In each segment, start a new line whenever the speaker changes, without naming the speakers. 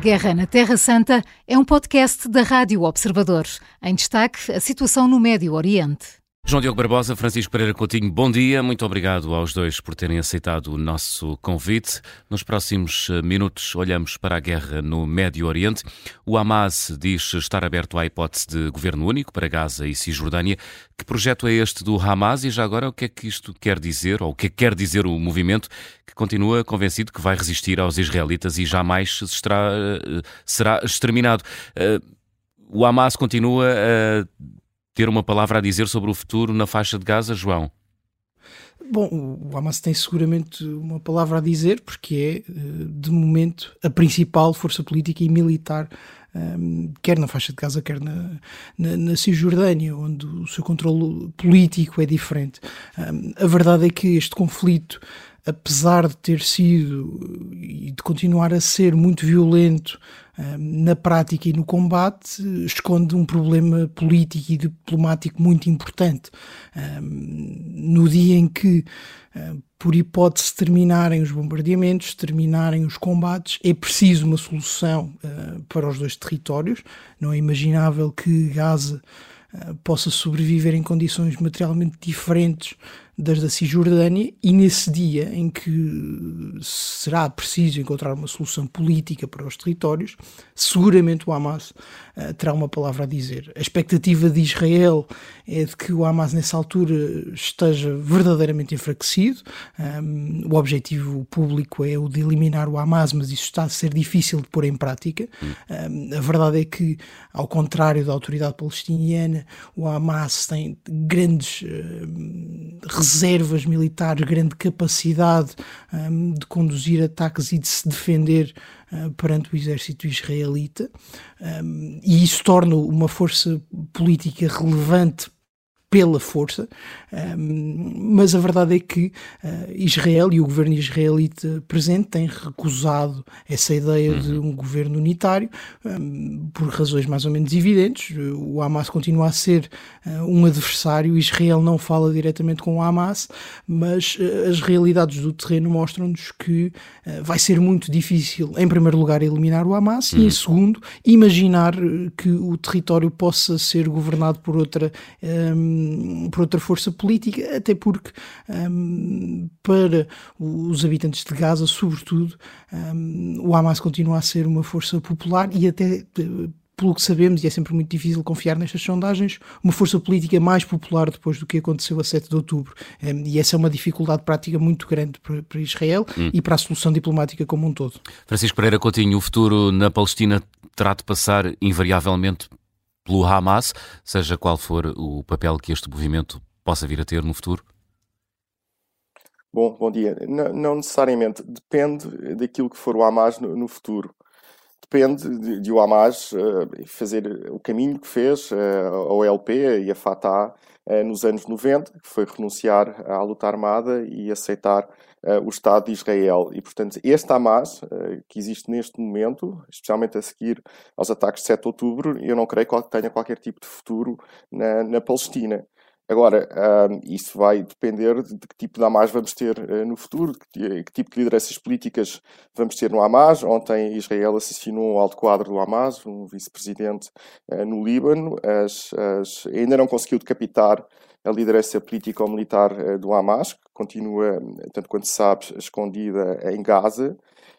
Guerra na Terra Santa é um podcast da Rádio Observador. Em destaque, a situação no Médio Oriente.
João Diogo Barbosa, Francisco Pereira Coutinho, bom dia. Muito obrigado aos dois por terem aceitado o nosso convite. Nos próximos eh, minutos olhamos para a guerra no Médio Oriente. O Hamas diz estar aberto à hipótese de governo único para Gaza e Cisjordânia. Que projeto é este do Hamas e já agora o que é que isto quer dizer, ou o que é que quer dizer o movimento que continua convencido que vai resistir aos israelitas e jamais será, eh, será exterminado? Eh, o Hamas continua a ter uma palavra a dizer sobre o futuro na faixa de Gaza, João?
Bom, o Hamas tem seguramente uma palavra a dizer, porque é, eh, de momento, a principal força política e militar, ehm, quer na faixa de Gaza, quer na, na, na Cisjordânia, onde o seu controle político é diferente. Ehm, a verdade é que este conflito, apesar de ter sido e de continuar a ser muito violento na prática e no combate, esconde um problema político e diplomático muito importante. No dia em que, por hipótese, terminarem os bombardeamentos, terminarem os combates, é preciso uma solução para os dois territórios. Não é imaginável que Gaza possa sobreviver em condições materialmente diferentes das da Cisjordânia e nesse dia em que será preciso encontrar uma solução política para os territórios, seguramente o Hamas uh, terá uma palavra a dizer. A expectativa de Israel é de que o Hamas nessa altura esteja verdadeiramente enfraquecido. Um, o objetivo público é o de eliminar o Hamas, mas isso está a ser difícil de pôr em prática. Um, a verdade é que, ao contrário da autoridade palestiniana, o Hamas tem grandes uh, reservas militares, grande capacidade um, de conduzir ataques e de se defender uh, perante o exército israelita, um, e isso torna uma força política relevante pela força, mas a verdade é que uh, Israel e o governo israelita presente têm recusado essa ideia uhum. de um governo unitário por razões mais ou menos evidentes. O Hamas continua a ser uh, um adversário, Israel não fala diretamente com o Hamas, mas uh, as realidades do terreno mostram-nos que vai ser muito difícil, em primeiro lugar, eliminar o Hamas uhum. e, em segundo, imaginar que o território possa ser governado por outra. Um, por outra força política, até porque um, para os habitantes de Gaza, sobretudo, o Hamas continua a ser uma força popular e até pelo que sabemos, e é sempre muito difícil confiar nestas sondagens, uma força política mais popular depois do que aconteceu a 7 de outubro. E essa é uma dificuldade prática muito grande para, para Israel hum. e para a solução diplomática como um todo.
Francisco Pereira Coutinho, o futuro na Palestina terá de passar invariavelmente pelo Hamas, seja qual for o papel que este movimento possa vir a ter no futuro?
Bom, bom dia. Não, não necessariamente. Depende daquilo que for o Hamas no, no futuro. Depende de, de o Hamas uh, fazer o caminho que fez uh, a OLP e a Fatah uh, nos anos 90, que foi renunciar à luta armada e aceitar o Estado de Israel. E, portanto, este Hamas, uh, que existe neste momento, especialmente a seguir aos ataques de 7 de outubro, eu não creio que tenha qualquer tipo de futuro na, na Palestina. Agora, uh, isso vai depender de que tipo de Hamas vamos ter uh, no futuro, que, que, tipo de lideranças políticas vamos ter no Hamas. Ontem Israel assassinou um alto quadro do Hamas, um vice-presidente uh, no Líbano. As, as, ainda não conseguiu decapitar a liderança política ou militar eh, do Hamas, que continua, tanto quanto se sabe, escondida em Gaza.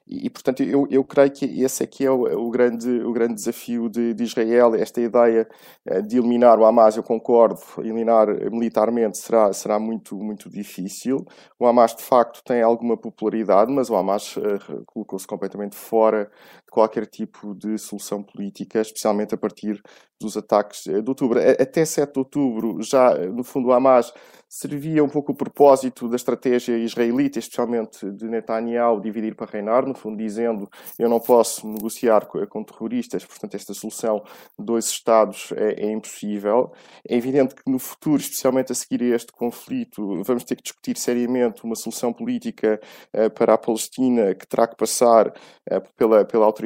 E, portanto, eu, eu creio que esse aqui é o, o grande, o grande desafio de, de, Israel, esta ideia eh, de eliminar o Hamas, eu concordo, eliminar militarmente será, será muito, muito difícil. O Hamas, de facto, tem alguma popularidade, mas o Hamas uh, colocou-se completamente fora qualquer tipo de solução política, especialmente a partir dos ataques de outubro. Até 7 de outubro, já, no fundo, Hamas servia um pouco o propósito da estratégia israelita, especialmente de Netanyahu, dividir para reinar, no fundo dizendo eu não posso negociar com, terroristas, portanto esta solução de dois Estados é, é, impossível. É evidente que no futuro, especialmente a seguir a este conflito, vamos ter que discutir seriamente uma solução política uh, para a Palestina que terá que passar uh, pela, pela autoridade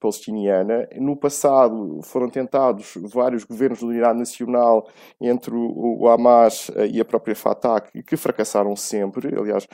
palestiniana. No passado foram tentados vários governos de unidade nacional entre o, Hamas e a própria Fatah, que, fracassaram sempre. Aliás,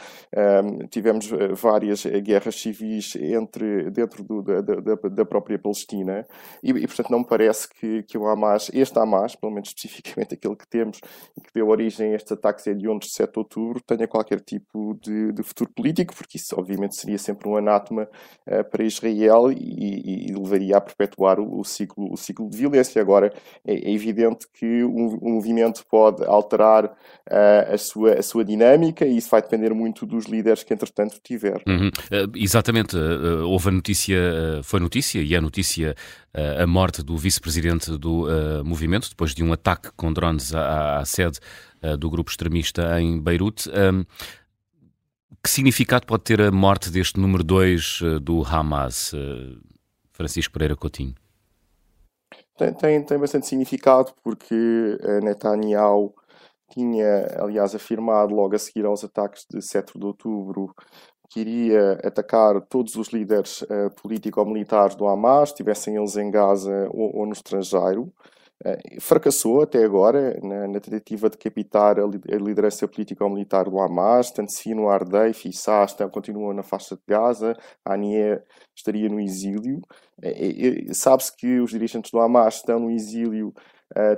um, tivemos várias guerras civis entre, dentro do, da, da, da, própria Palestina e, e, portanto, não me parece que, que o Hamas, este Hamas, pelo menos especificamente aquele que temos e que deu origem a estes ataques hediondos de 7 de outubro, tenha qualquer tipo de, de futuro político, porque isso, obviamente, seria sempre um anátema uh, para Israel e, e, levaria a perpetuar o, o, ciclo, o ciclo de violência. Agora, é, é evidente que o, movimento pode alterar uh, a, sua, a sua dinâmica e isso vai depender muito dos líderes que, entretanto, tiver.
Uhum. Uh, exatamente. Uh, houve a notícia, foi notícia e é notícia a morte do vice-presidente do movimento, depois de um ataque com drones à, à sede do grupo extremista em Beirute. Que significado pode ter a morte deste número 2 do Hamas, Francisco Pereira Coutinho?
Tem, tem, tem bastante significado porque Netanyahu tinha, aliás, afirmado logo a seguir aos ataques de 7 de outubro que iria atacar todos os líderes uh, político-militares do Hamas, estivessem eles em Gaza ou, ou no estrangeiro. Uh, fracassou até agora na, na tentativa de capitar a, a liderança político-militar do Hamas, tanto Sino Ardeif e Sasta continuam na faixa de Gaza, a Anie estaria no exílio. Uh, Sabe-se que os dirigentes do Hamas estão no exílio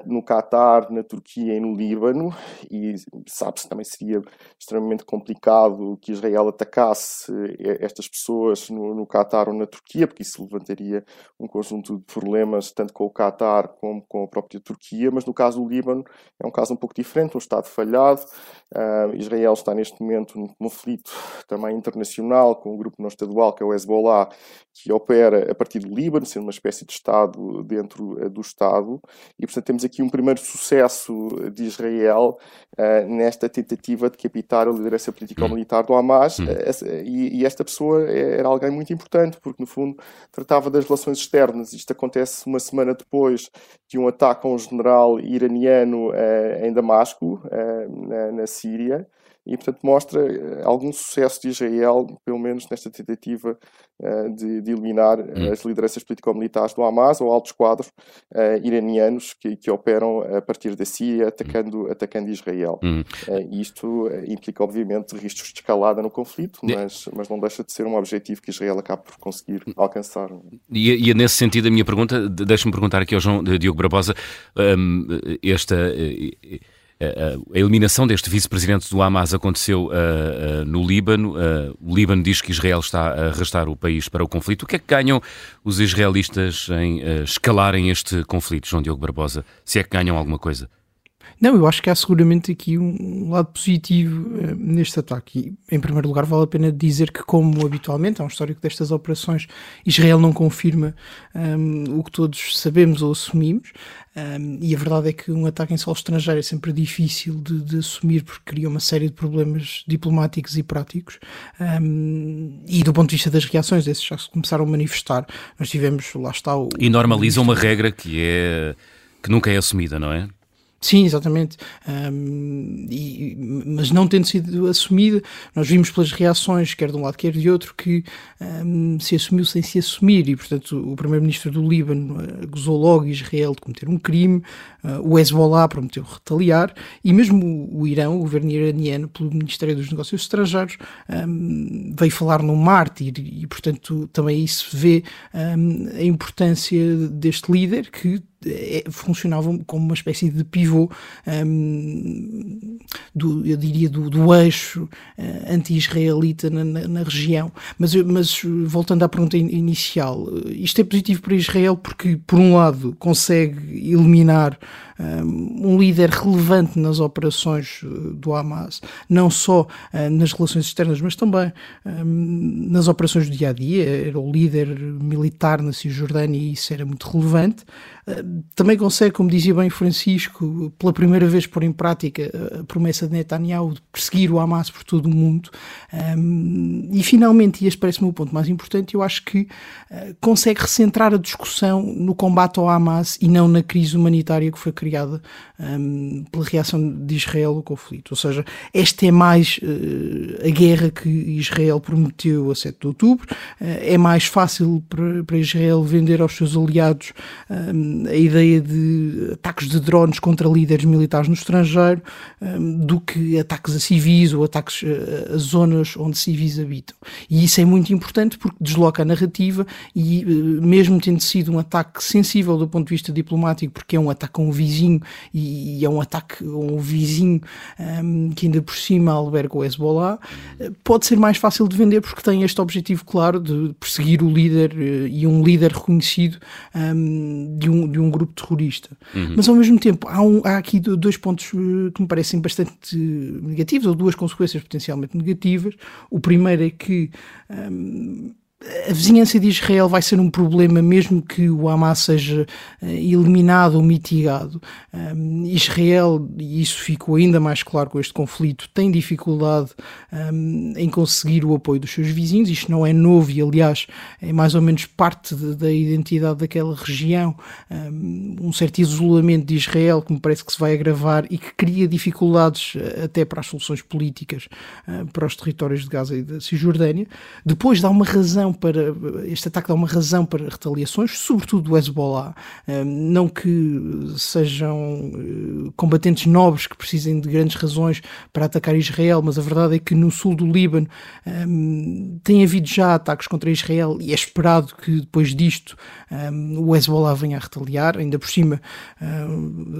no Catar, na Turquia e no Líbano, e sabe-se também seria extremamente complicado que Israel atacasse eh, estas pessoas no, no Catar ou na Turquia, porque isso levantaria um conjunto de problemas tanto com o Catar como com a própria Turquia, mas no caso do Líbano é um caso um pouco diferente, um Estado falhado. Uh, Israel está neste momento num conflito também internacional com um grupo não estadual que é o Hezbollah, que opera a partir do Líbano, sendo uma espécie de Estado dentro do Estado, e portanto temos aqui um primeiro sucesso de Israel uh, nesta tentativa de capitar a liderança político-militar do Hamas, uh, e, e, esta pessoa era alguém muito importante, porque no fundo tratava das relações externas. Isto acontece uma semana depois de um ataque a um general iraniano uh, em Damasco, na, na Síria e, portanto, mostra eh, algum sucesso de Israel, pelo menos nesta tentativa uh, de, de, eliminar hum. as lideranças político-militares do Hamas ou altos quadros uh, iranianos que, que, operam a partir da Síria, atacando, atacando Israel. Hum. Uh, isto implica, obviamente, riscos de escalada no conflito, mas, mas não deixa de ser um objetivo que Israel acaba por conseguir hum. alcançar.
E, e nesse sentido, a minha pergunta, deixa-me perguntar aqui ao João Diogo Barbosa, um, esta a eliminação deste vice-presidente do Hamas aconteceu uh, uh, no Líbano. Uh, o Líbano diz que Israel está a arrastar o país para o conflito. O que é que ganham os israelitas em escalarem este conflito, João Diogo Barbosa? Se é que ganham alguma coisa?
Não, eu acho que há seguramente aqui um lado positivo uh, neste ataque. E, em primeiro lugar, vale a pena dizer que, como habitualmente, há um histórico destas operações, Israel não confirma um, ehm, o que todos sabemos ou assumimos. Um, ehm, e a verdade é que um ataque em solo estrangeiro é sempre difícil de, de assumir porque cria uma série de problemas diplomáticos e práticos. Um, ehm, e do ponto de vista das reações, esses já se começaram a manifestar. Nós tivemos, lá está o.
E normaliza uma regra que é. que nunca é assumida, não é?
Sim, exatamente. Um, e, mas não tendo sido assumida, nós vimos pelas reações, quer de um lado, quer de outro, que um, se assumiu sem se assumir. E, portanto, o primeiro-ministro do Líbano uh, gozou logo Israel de cometer um crime, uh, o Hezbollah prometeu retaliar, e mesmo o, Irão, o governo iraniano, pelo Ministério dos Negócios Estrangeiros, um, veio falar num mártir. E, portanto, também isso vê a importância deste líder que funcionavam como uma espécie de pivô um, do, eu diria do, do eixo uh, anti-israelita na, na, na, região. Mas, mas voltando à pergunta inicial isto é positivo para Israel porque por um lado consegue eliminar um líder relevante nas operações eh, do Hamas, não só uh, nas relações externas, mas também nas operações do dia a dia. Era o líder militar na Cisjordânia e isso era muito relevante. Uh, também consegue, como dizia bem Francisco, pela primeira vez pôr em prática a promessa de Netanyahu de perseguir o Hamas por todo o mundo. E finalmente, e este parece-me o ponto mais importante, eu acho que consegue recentrar a discussão no combate ao Hamas e não na crise humanitária que foi criada criada um, pela reação de Israel ao conflito. Ou seja, esta é mais uh, a guerra que Israel prometeu a 7 de outubro, uh, é mais fácil para, Israel vender aos seus aliados um, a ideia de ataques de drones contra líderes militares no estrangeiro um, do que ataques a civis ou ataques a, a zonas onde civis habitam. E isso é muito importante porque desloca a narrativa e, uh, mesmo tendo sido um ataque sensível do ponto de vista diplomático, porque é um ataque a um vizinho e, e é um ataque a um vizinho um, que ainda por cima alberga o Hezbollah, uh, pode ser mais fácil de vender porque tem este objetivo claro de perseguir o líder uh, e um líder reconhecido um, de, um, de um grupo terrorista. Uhum. Mas ao mesmo tempo, há, um, há aqui dois pontos que me parecem bastante negativos, ou duas consequências potencialmente negativas. O primeiro é que um, a vizinhança de Israel vai ser um problema mesmo que o Hamas seja uh, eliminado ou mitigado. Israel, e isso ficou ainda mais claro com este conflito, tem dificuldade em conseguir o apoio dos seus vizinhos. Isto não é novo e, aliás, é mais ou menos parte da identidade daquela região. Um, um, certo isolamento de Israel que me parece que se vai agravar e que cria dificuldades uh, até para as soluções políticas uh, para os territórios de Gaza e da Cisjordânia. Depois dá uma razão razão para. Este ataque dá uma razão para retaliações, sobretudo do Hezbollah. Não que sejam eh, combatentes nobres que precisem de grandes razões para atacar Israel, mas a verdade é que no sul do Líbano tem havido já ataques contra Israel e é esperado que depois disto o Hezbollah venha a retaliar. Ainda por cima,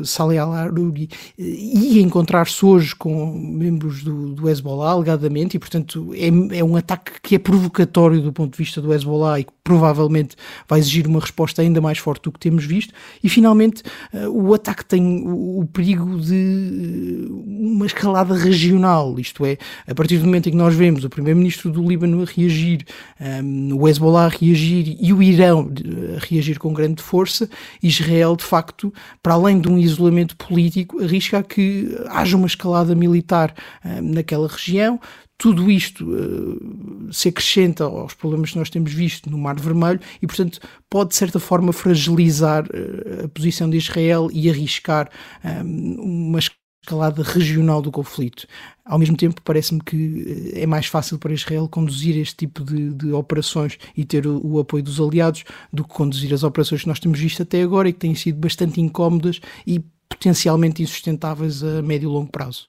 Saleh al-Aruri ia encontrar-se hoje com membros do, do Hezbollah, alegadamente, e portanto é, é um ataque que é provocatório do ponto de vista do Hezbollah e que provavelmente vai exigir uma resposta ainda mais forte do que temos visto. E finalmente, uh, o ataque tem o, perigo de uh, uma escalada regional, isto é, a partir do momento em que nós vemos o primeiro-ministro do Líbano a reagir, ehm, o Hezbollah a reagir e o Irão a reagir com grande força, Israel, de facto, para além de um isolamento político, arrisca que haja uma escalada militar naquela região tudo isto uh, se acrescenta aos problemas que nós temos visto no Mar Vermelho e, portanto, pode de certa forma fragilizar uh, a posição de Israel e arriscar um, ehm, uma escalada regional do conflito. Ao mesmo tempo, parece-me que eh, é mais fácil para Israel conduzir este tipo de, de operações e ter o, o, apoio dos aliados do que conduzir as operações que nós temos visto até agora e que têm sido bastante incómodas e potencialmente insustentáveis a médio e longo prazo.